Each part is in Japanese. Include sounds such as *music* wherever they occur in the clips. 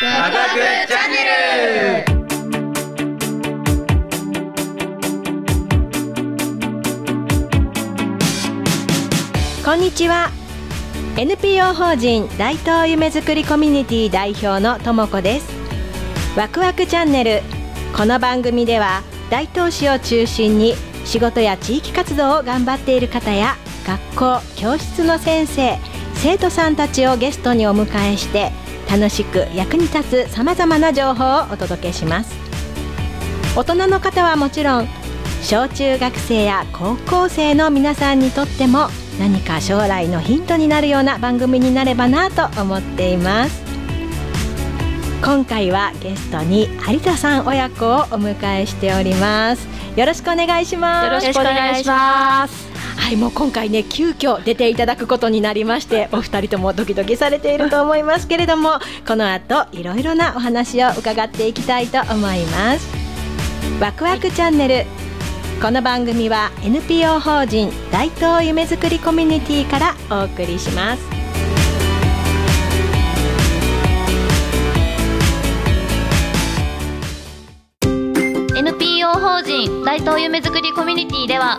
ワクワクチャンネル。こんにちは。NPO 法人大東夢づくりコミュニティ代表のともこです。ワクワクチャンネル。この番組では大東市を中心に仕事や地域活動を頑張っている方や学校教室の先生生徒さんたちをゲストにお迎えして楽しく役に立つさまざまな情報をお届けします。大人の方はもちろん小中学生や高校生の皆さんにとっても何か将来のヒントになるような番組になればなと思っています。今回はゲストに有田さん親子をお迎えしております。よろしくお願いします。よろしくお願いします。はいもう今回ね急遽出ていただくことになりましてお二人ともドキドキされていると思いますけれどもこの後いろいろなお話を伺っていきたいと思います。ワクワクチャンネルこの番組は NPO 法人大東夢づくりコミュニティからお送りします。NPO 法人大東夢づくりコミュニティでは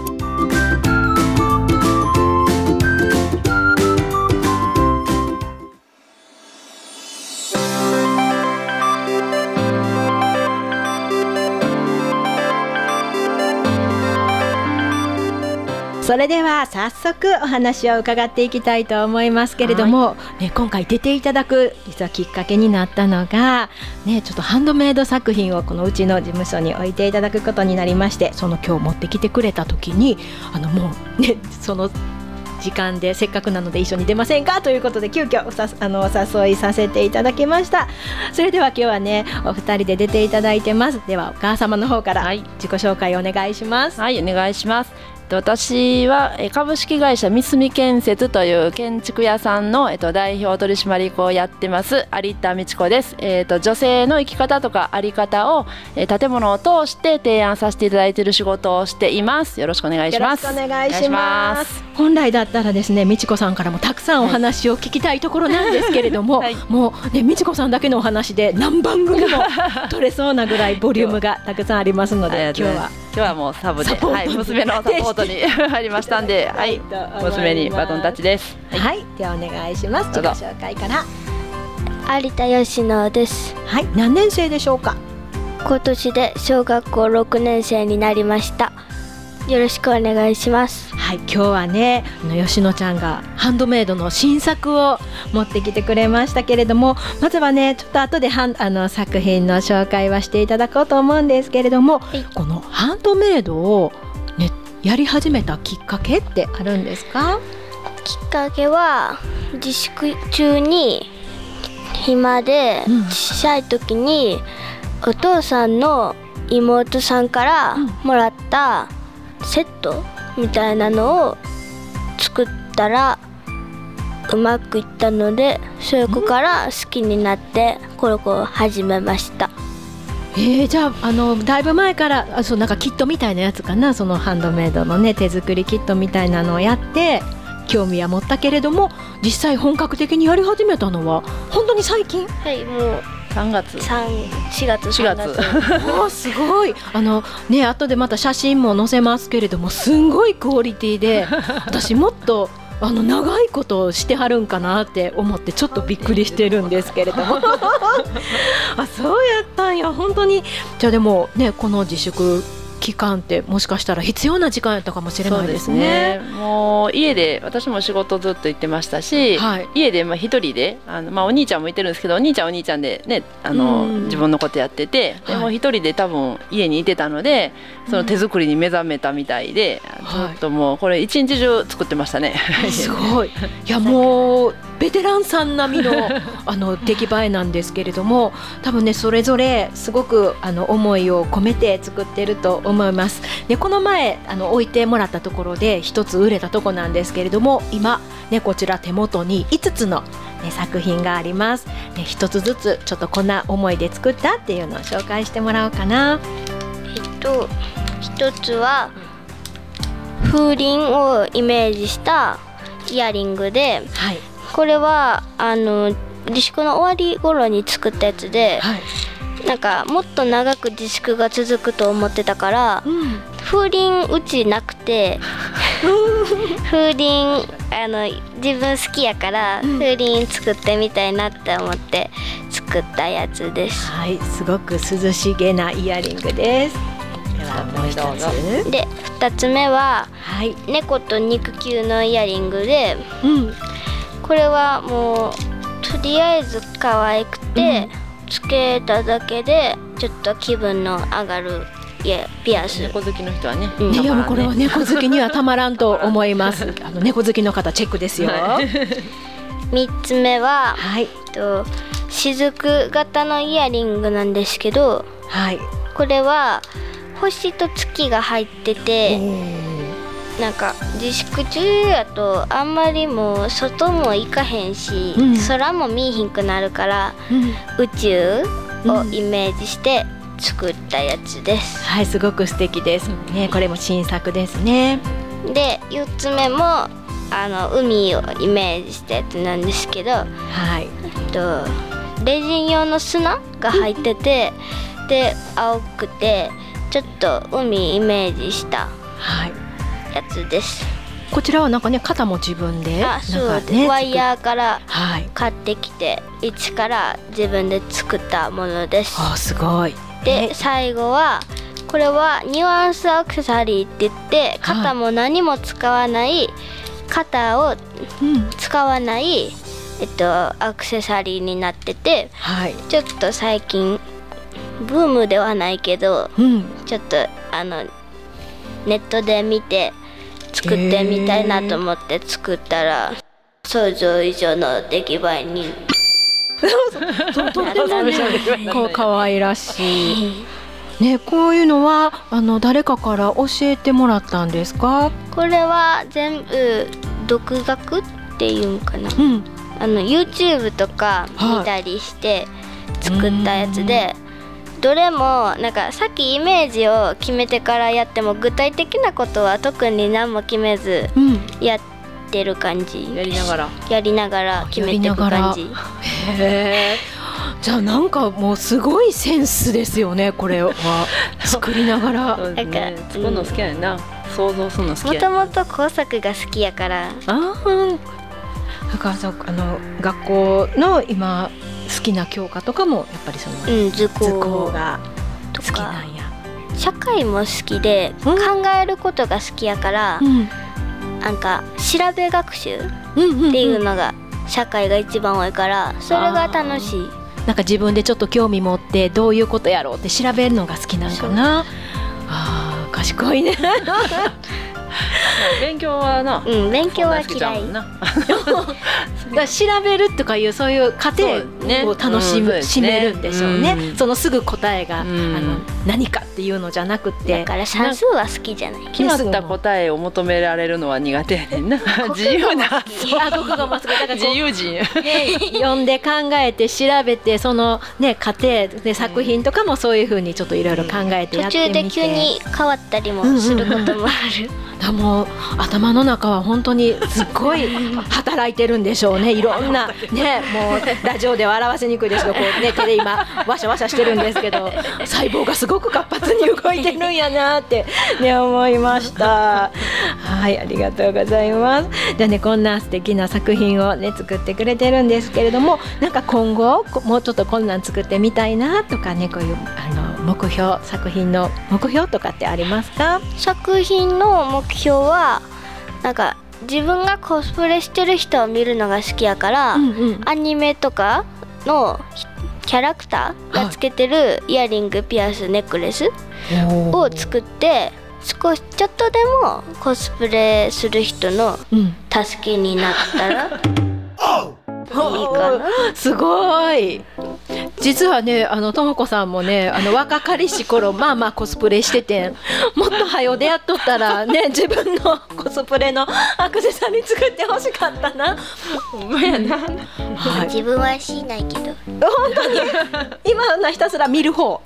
それでは早速お話を伺っていきたいと思いますけれども、ね、今回出ていただく実はきっかけになったのが、ね、ちょっとハンドメイド作品をこのうちの事務所に置いていただくことになりましてその今日持ってきてくれた時にあのもうねその時間でせっかくなので一緒に出ませんか？ということで急遽おさあのお誘いさせていただきました。それでは今日はねお二人で出ていただいてます。ではお母様の方からはい。自己紹介お願いします、はい、お願いします。えっと私はえ株式会社三住建設という建築屋さんのえっと代表取締役をやってます有田美智子です。えっと女性の生き方とかあり方をえ建物を通して提案させていただいている仕事をしています。よろしくお願いします。よろしくお願いします本来だったらですね美智子さんからもたくさんお話を聞きたいところなんですけれども、はいもうね美智子さんだけのお話で何番組も取れそうなぐらいボリュームがたくさんありますので今日は今日はもうサブで、はい、娘のサポートに *laughs* 入りましたんで、はい、娘にバトンタッチです。はい、ではお願いします。自己紹介から。有田佳乃です。はい。何年生でしょうか？今年で小学校6年生になりましたよろしくお願いします。はい今日はねあの吉野ちゃんがハンドメイドの新作を持ってきてくれましたけれどもまずはねちょっと後でハンあの作品の紹介はしていただこうと思うんですけれども、い。このハンドメイドをねやり始めたきっかけってあるんですか？きっかけは自粛中に暇でうん。小さい時にお父さんの妹さんからうん。もらったセットみたいなのを作ったらうまくいったのでそこから好きになってこの子を始めました。えー、じゃああのだいぶ前からあそうなんかキットみたいなやつかな？そのハンドメイドのね手作りキットみたいなのをやって興味は持ったけれども実際本格的にやり始めたのは本当に最近？はいもう3月。3 4月4 3月月。お *laughs* ーすごい。あのね後でまた写真も載せますけれどもすんごいクオリティで *laughs* 私もっとあの長いことしてはるんかなって思ってちょっとびっくりしてるんですけれども。*laughs* あそうやったんや。本当に。じゃあでもねこの自粛期間ってもしかしたら必要な時間やったかもしれないですね。もう家で私も仕事ずっと行ってましたし、はい。家でまあ一人であの、まあ、お兄ちゃんもいてるんですけどお兄ちゃんはお兄ちゃんでねあのうん。自分のことやっててではい。も一人で多分家にいてたのでその手作りに目覚めたみたいで、はい。ずっともうこれ一日中作ってましたね。すごい。いや *laughs* もうベテランさん並みの *laughs* あの出来栄えなんですけれども多分ねそれぞれすごくあの思いを込めて作ってると思います。でこの前あの置いてもらったところで一つ売れたとこなんですけれども今ねこちら手元に5つの、ね、作品があります。で一つずつちょっとこんな思いで作ったっていうのを紹介してもらおうかな。えっと一つは風鈴をイメージしたイヤリングではいこれはあの自粛の終わり頃に作ったやつで、はいなんかもっと長く自粛が続くと思ってたからうん風鈴うちなくて *laughs* 風鈴あの自分好きやから風鈴作ってみたいなって思って作ったやつです。はい、すごく涼しげなイヤリングです。ではもう一つ。で2つ目ははい、猫と肉球のイヤリングでうん、これはもうとりあえず可愛くて、つけただけでちょっと気分の上がるいやピアス、猫好きの人はね。うんいやもうこれは猫好きにはたまらんと思います。*laughs* あの猫好きの方チェックですよ。は3 *laughs* つ目は、はい、えっと雫型のイヤリングなんですけどはい。これは星と月が入っててなんか自粛中やとあんまりもう外も行かへんし、うん空も見えひんくなるからうん、宇宙をイメージして作ったやつです。はい、すごく素敵です。ね、これも新作ですね。で4つ目もあの海をイメージしたやつなんですけど、はい、とレジン用の砂が入ってて、で青くてちょっと海イメージしたはい。やつです。こちらはなんかね、肩も自分で、あそうなんかね、ワイヤーから。買ってきて一から自分で作ったものです。あ、すごい。でね最後はこれはニュアンスアクセサリーって言って肩も何も使わない肩をうん、使わない、えっと、アクセサリーになっててはい。ちょっと最近ブームではないけどうん、ちょっとあのネットで見て作ってみたいなと思って作ったら想像以上の出来栄えに。*laughs* ととってもね、*laughs* こう可愛らしい。ね、こういうのはあの誰かから教えてもらったんですか？これは全部独学っていうんかな？うん、あの YouTube とか見たりして作ったやつで、どれもなんかさっきイメージを決めてからやっても具体的なことは特に何も決めずうん。やってる感じやりながら。やりながら決めていく感じへえ。じゃあなんかもうすごいセンスですよねこれは *laughs* 作りながら。なんか。作るの好きやねんな。想像するの好もきやねん。ともと工作が好きやからああ。だからそうあの学校の今好きな教科とかもやっぱりそのうん図工。がと好きなかんや。社会も好きでうん。考えることが好きやからうん。なんか調べ学習っていうのが社会が一番多いからそれが楽しい。なんか自分でちょっと興味持ってどういうことやろうって調べるのが好きなんかな。ああ賢いね。勉強はな。うん勉強は嫌い。*laughs* 調べるとかいうそういう過程を楽しむ、うんそうですね。しめるんでしょうね、うん。そのすぐ答えが、うん。あの何かっていうのじゃなくて。だから算数は好きじゃない。決まった答えを求められるのは苦手やねんな。*laughs* 自由な。あ国語もすごいだからこう自由人。ね、読んで考えて調べてそのね過程で作品とかもそういうふうにちょっといろいろ考えてや途ってみて。中で急に変わったりもすることもあるだもう頭の中は本当にすっごい *laughs* 働いてるんでしょうね。いろんなねもうラジオでは表しにくいですけどこう、ね、*laughs* 手で今わしゃわしゃしてるんですけど細胞がすごく活発に動いてるんやなって、ね、思いました。はいありがとうございます。じゃあねこんな素敵な作品をね作ってくれてるんですけれどもなんか今後こもうちょっとこんなん作ってみたいなとかねこういうあの目標作品の目標とかってありますか？作品の目標はなんか自分がコスプレしてる人を見るのが好きやから、うんうん。アニメとかのキャラクターがつけてるイヤリングピアスネックレスを作って少しちょっとでもコスプレする人のうん。助けになったら *laughs* かな。すごい実はねあのともこさんもねあの若かりし頃まあまあコスプレしてて *laughs* もっと早う出会っとったらね自分のコスプレのアクセサリー作ってほしかったな。ほんまやな。はい自分はしないけど。本当に？*laughs* 今はひたすら見る方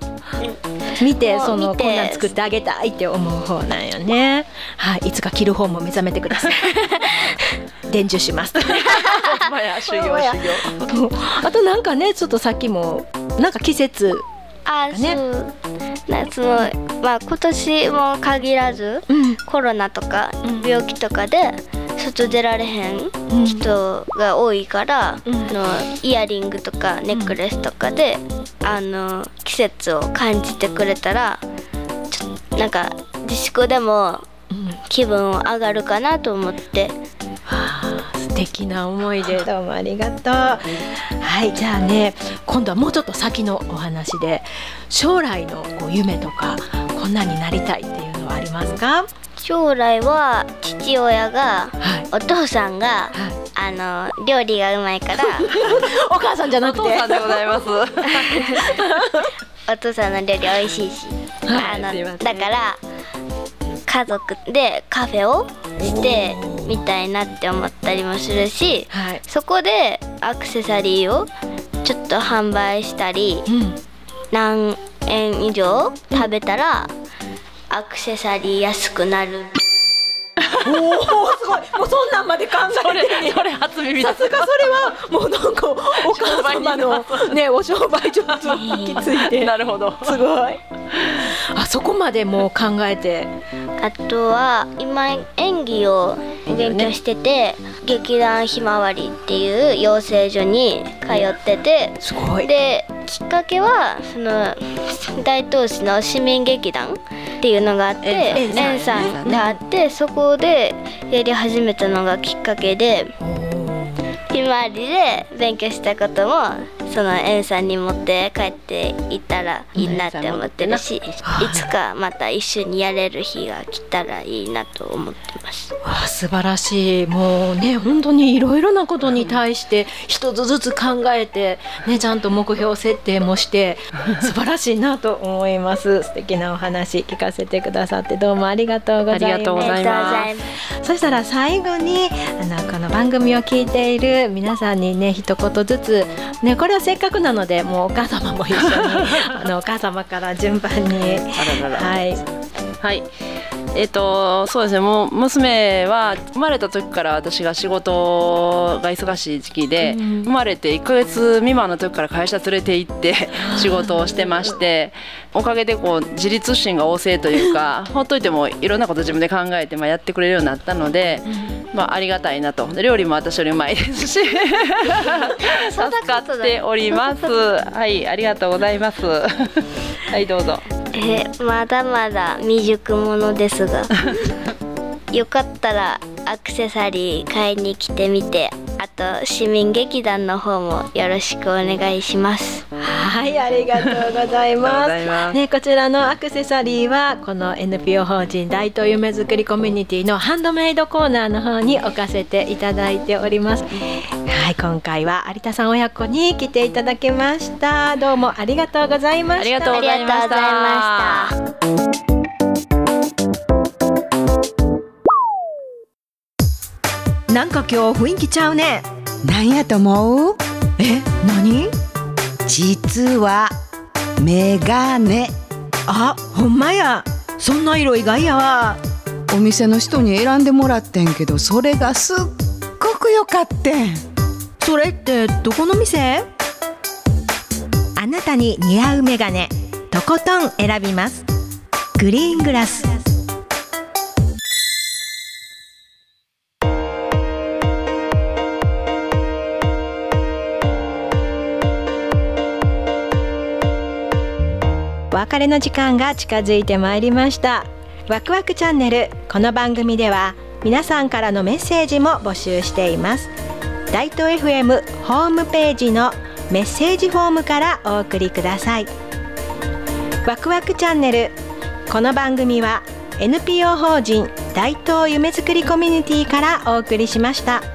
見てそのこんなん作ってあげたいって思う方なんよね。はいいつか着る方も目覚めてください。*laughs* 伝授します。あとなんかねちょっとさっきもなんか季節あ、ね。そう。夏のまあ今年も限らずうん。コロナとかうん病気とかで外出られへんうん。人が多いから、うん。あのイヤリングとかネックレスとかで、あの季節を感じてくれたらちょなんか自粛でもうん。気分上がるかなと思って。はあ素敵な思い出どうもありがとう。はいじゃあね今度はもうちょっと先のお話で将来のこう夢とかこんなになりたいっていうのはありますか？将来は父親がはい。お父さんがはい。あの料理がうまいから *laughs* お母さんじゃなくて。お父さんでございます。*laughs* お父さんの料理美味しいし、はい。あのだから家族でカフェをしてみたいなって思ったりもするしはい。そこでアクセサリーをちょっと販売したりうん。何円以上食べたらアクセサリー安くなる。おおすごい。もうそんなんまで考えてそれ初耳ださすがそれはもうなんかお母様の *laughs* ねお商売上手について。なるほど。すごい。あそこまでもう考えて。あとは今演技を勉強してて、劇団ひまわりっていう養成所に通ってて、すごい。できっかけはその大東市の市民劇団っていうのがあって円さん円さんがあってそこでやり始めたのがきっかけでひまわりで勉強したこともその円さんに持って帰っていったらいいなって思ってるしいつかまた一緒にやれる日が来たらいいなと思ってます。わあ素晴らしい。もうね本当にいろいろなことに対して一つずつ考えてねちゃんと目標設定もして素晴らしいなと思います。素敵なお話聞かせてくださってどうもありがとうございます。そしたら最後にあのこの番組を聞いている皆さんにね一言ずつねこれはせっかくなのでもうお母様も一緒に *laughs* あのお母様から順番に。あららら。はい。はい。えっ、とそうですね。もう娘は生まれた時から私が仕事が忙しい時期で、うん生まれて1ヶ月未満の時から会社連れて行って *laughs* 仕事をしてましておかげでこう自立心が旺盛というか *laughs* ほっといてもいろんなこと自分で考えて、まあ、やってくれるようになったので、まあ、ありがたいなと。で料理も私よりうまいです。*laughs* し助かっております。はいありがとうございます。はいどうぞえまだまだ未熟者ですが。*laughs* よかったらアクセサリー買いに来てみて。あと市民劇団の方もよろしくお願いしますはい、ありがとうございま。すすね、こちらのアクセサリーはこの NPO 法人大東夢づくりコミュニティのハンドメイドコーナーの方に置かせていただいております。はい、今回は有田さん親子に来ていただきました。どうもありがとうございました。ありがとうございましたありがとうございましたなんか今日雰囲気ちゃうね。なんやと思う？え、何？実はメガネあ、ほんまや。そんな色意外やわ。お店の人に選んでもらってんけどそれがすっごく良かってんそれってどこの店？あなたに似合うメガネ、とことん選びます。グリーングラス。お別れの時間が近づいてまいりました。ワクワクチャンネルこの番組では皆さんからのメッセージも募集しています。大東 FM ホームページのメッセージフォームからお送りください。ワクワクチャンネルこの番組は NPO 法人大東夢づくりコミュニティからお送りしました。